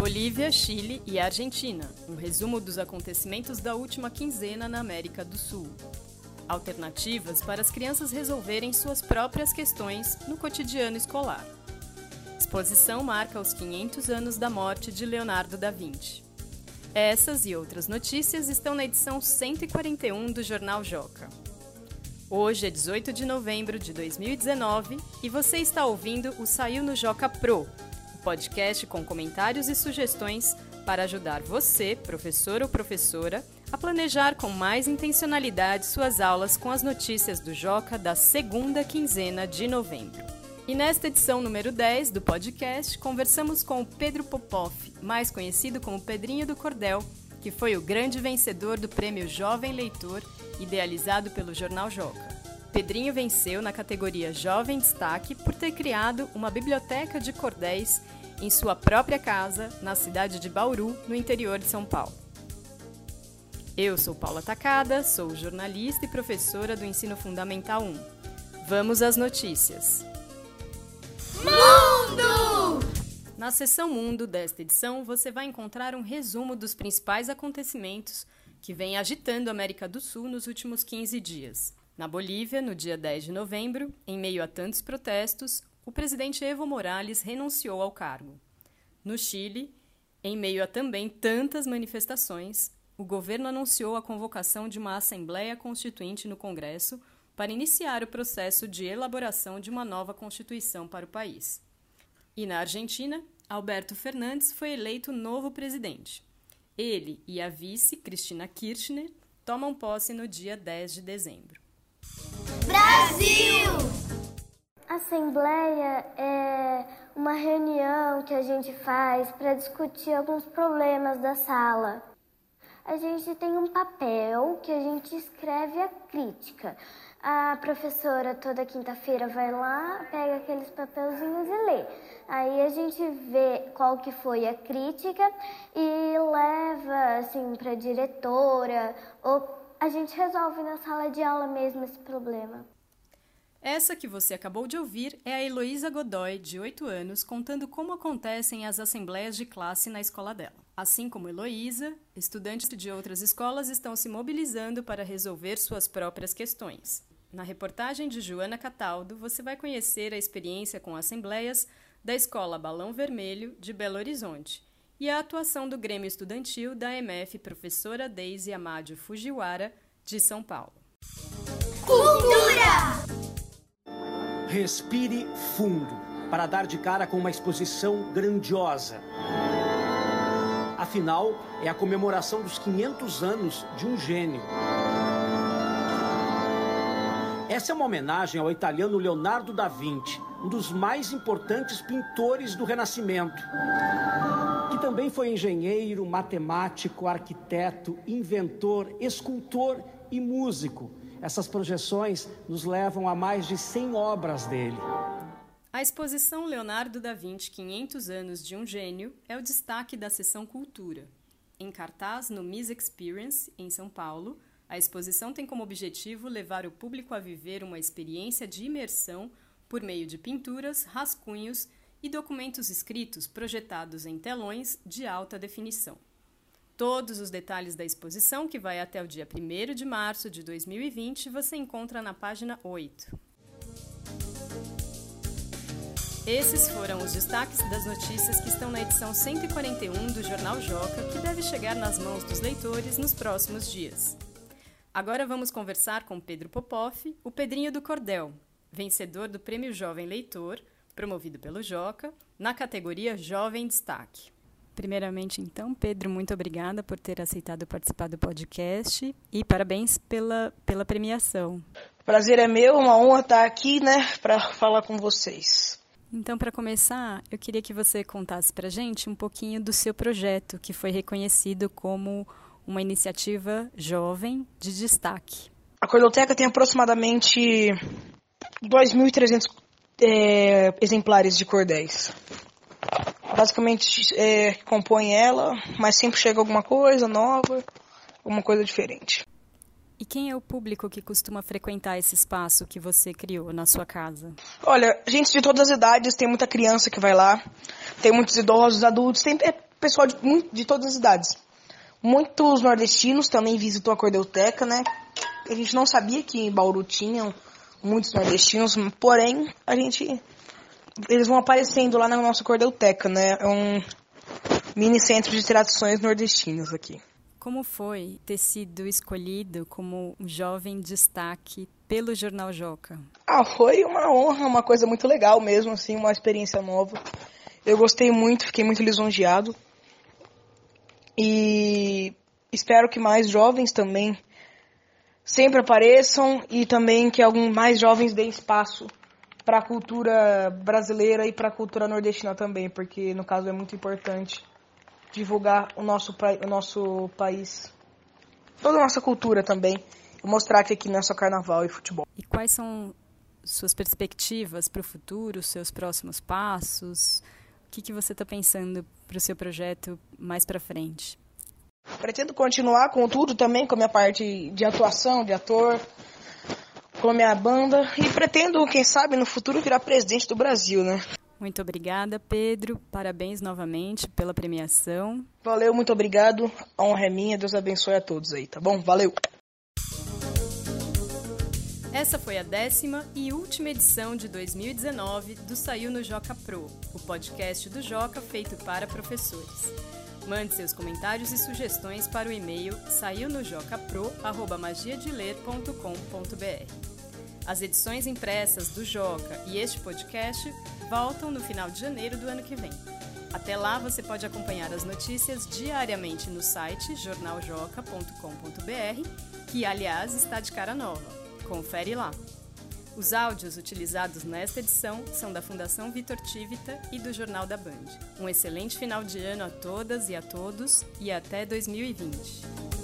Bolívia, Chile e Argentina. Um resumo dos acontecimentos da última quinzena na América do Sul. Alternativas para as crianças resolverem suas próprias questões no cotidiano escolar. Exposição marca os 500 anos da morte de Leonardo da Vinci. Essas e outras notícias estão na edição 141 do Jornal Joca. Hoje é 18 de novembro de 2019 e você está ouvindo o Saiu no Joca Pro, podcast com comentários e sugestões para ajudar você, professor ou professora, a planejar com mais intencionalidade suas aulas com as notícias do Joca da segunda quinzena de novembro. E nesta edição número 10 do podcast, conversamos com o Pedro Popov, mais conhecido como Pedrinho do Cordel, que foi o grande vencedor do Prêmio Jovem Leitor, idealizado pelo jornal Joca. Pedrinho venceu na categoria Jovem Destaque por ter criado uma biblioteca de cordéis em sua própria casa, na cidade de Bauru, no interior de São Paulo. Eu sou Paula Tacada, sou jornalista e professora do Ensino Fundamental 1. Vamos às notícias. Mundo! Na seção Mundo desta edição, você vai encontrar um resumo dos principais acontecimentos que vem agitando a América do Sul nos últimos 15 dias. Na Bolívia, no dia 10 de novembro, em meio a tantos protestos, o presidente Evo Morales renunciou ao cargo. No Chile, em meio a também tantas manifestações, o governo anunciou a convocação de uma Assembleia Constituinte no Congresso para iniciar o processo de elaboração de uma nova Constituição para o país. E na Argentina, Alberto Fernandes foi eleito novo presidente. Ele e a vice, Cristina Kirchner, tomam posse no dia 10 de dezembro. Brasil! Assembleia é uma reunião que a gente faz para discutir alguns problemas da sala. A gente tem um papel que a gente escreve a crítica. A professora toda quinta-feira vai lá, pega aqueles papelzinhos e lê. Aí a gente vê qual que foi a crítica e leva assim para a diretora ou a gente resolve na sala de aula mesmo esse problema. Essa que você acabou de ouvir é a Heloísa Godoy, de 8 anos, contando como acontecem as assembleias de classe na escola dela. Assim como Heloísa, estudantes de outras escolas estão se mobilizando para resolver suas próprias questões. Na reportagem de Joana Cataldo, você vai conhecer a experiência com assembleias da Escola Balão Vermelho de Belo Horizonte e a atuação do Grêmio Estudantil da MF Professora Deise Amádio Fujiwara, de São Paulo. Respire fundo para dar de cara com uma exposição grandiosa. Afinal, é a comemoração dos 500 anos de um gênio. Essa é uma homenagem ao italiano Leonardo da Vinci, um dos mais importantes pintores do Renascimento também foi engenheiro, matemático, arquiteto, inventor, escultor e músico. Essas projeções nos levam a mais de 100 obras dele. A exposição Leonardo da Vinci 500 anos de um gênio é o destaque da seção Cultura. Em cartaz no Miss Experience, em São Paulo, a exposição tem como objetivo levar o público a viver uma experiência de imersão por meio de pinturas, rascunhos e documentos escritos projetados em telões de alta definição. Todos os detalhes da exposição, que vai até o dia 1 de março de 2020, você encontra na página 8. Esses foram os destaques das notícias que estão na edição 141 do Jornal Joca, que deve chegar nas mãos dos leitores nos próximos dias. Agora vamos conversar com Pedro Popoff, o Pedrinho do Cordel, vencedor do Prêmio Jovem Leitor, promovido pelo Joca, na categoria Jovem Destaque. Primeiramente, então, Pedro, muito obrigada por ter aceitado participar do podcast e parabéns pela, pela premiação. Prazer é meu, uma honra estar aqui, né, para falar com vocês. Então, para começar, eu queria que você contasse para gente um pouquinho do seu projeto, que foi reconhecido como uma iniciativa jovem de destaque. A Cordoteca tem aproximadamente 2.300 é, exemplares de cordéis. Basicamente é, compõe ela, mas sempre chega alguma coisa nova, alguma coisa diferente. E quem é o público que costuma frequentar esse espaço que você criou na sua casa? Olha, gente de todas as idades, tem muita criança que vai lá, tem muitos idosos, adultos, tem, é, pessoal de, de todas as idades. Muitos nordestinos também visitam a Cordeuteca, né? A gente não sabia que em Bauru tinham muitos nordestinos, porém a gente eles vão aparecendo lá na nossa Cordeuteca, né? É um mini centro de tradições nordestinas aqui. Como foi ter sido escolhido como um jovem destaque pelo Jornal Joca? Ah, foi uma honra, uma coisa muito legal mesmo, assim, uma experiência nova. Eu gostei muito, fiquei muito lisonjeado. E espero que mais jovens também sempre apareçam e também que alguns mais jovens deem espaço para a cultura brasileira e para a cultura nordestina também, porque no caso é muito importante divulgar o nosso, o nosso país, toda a nossa cultura também, e mostrar que aqui não é só carnaval e futebol. E quais são suas perspectivas para o futuro, seus próximos passos? O que, que você está pensando para o seu projeto mais para frente? Pretendo continuar com tudo também, com a minha parte de atuação, de ator, com a minha banda e pretendo, quem sabe, no futuro virar presidente do Brasil, né? Muito obrigada, Pedro. Parabéns novamente pela premiação. Valeu, muito obrigado. A honra é minha. Deus abençoe a todos aí, tá bom? Valeu. Essa foi a décima e última edição de 2019 do Saiu no Joca Pro, o podcast do Joca feito para professores. Mande seus comentários e sugestões para o e-mail saiunojocapro@magiadeler.com.br. As edições impressas do Joca e este podcast voltam no final de janeiro do ano que vem. Até lá você pode acompanhar as notícias diariamente no site jornaljoca.com.br, que aliás está de cara nova. Confere lá. Os áudios utilizados nesta edição são da Fundação Vitor Tivita e do Jornal da Band. Um excelente final de ano a todas e a todos e até 2020.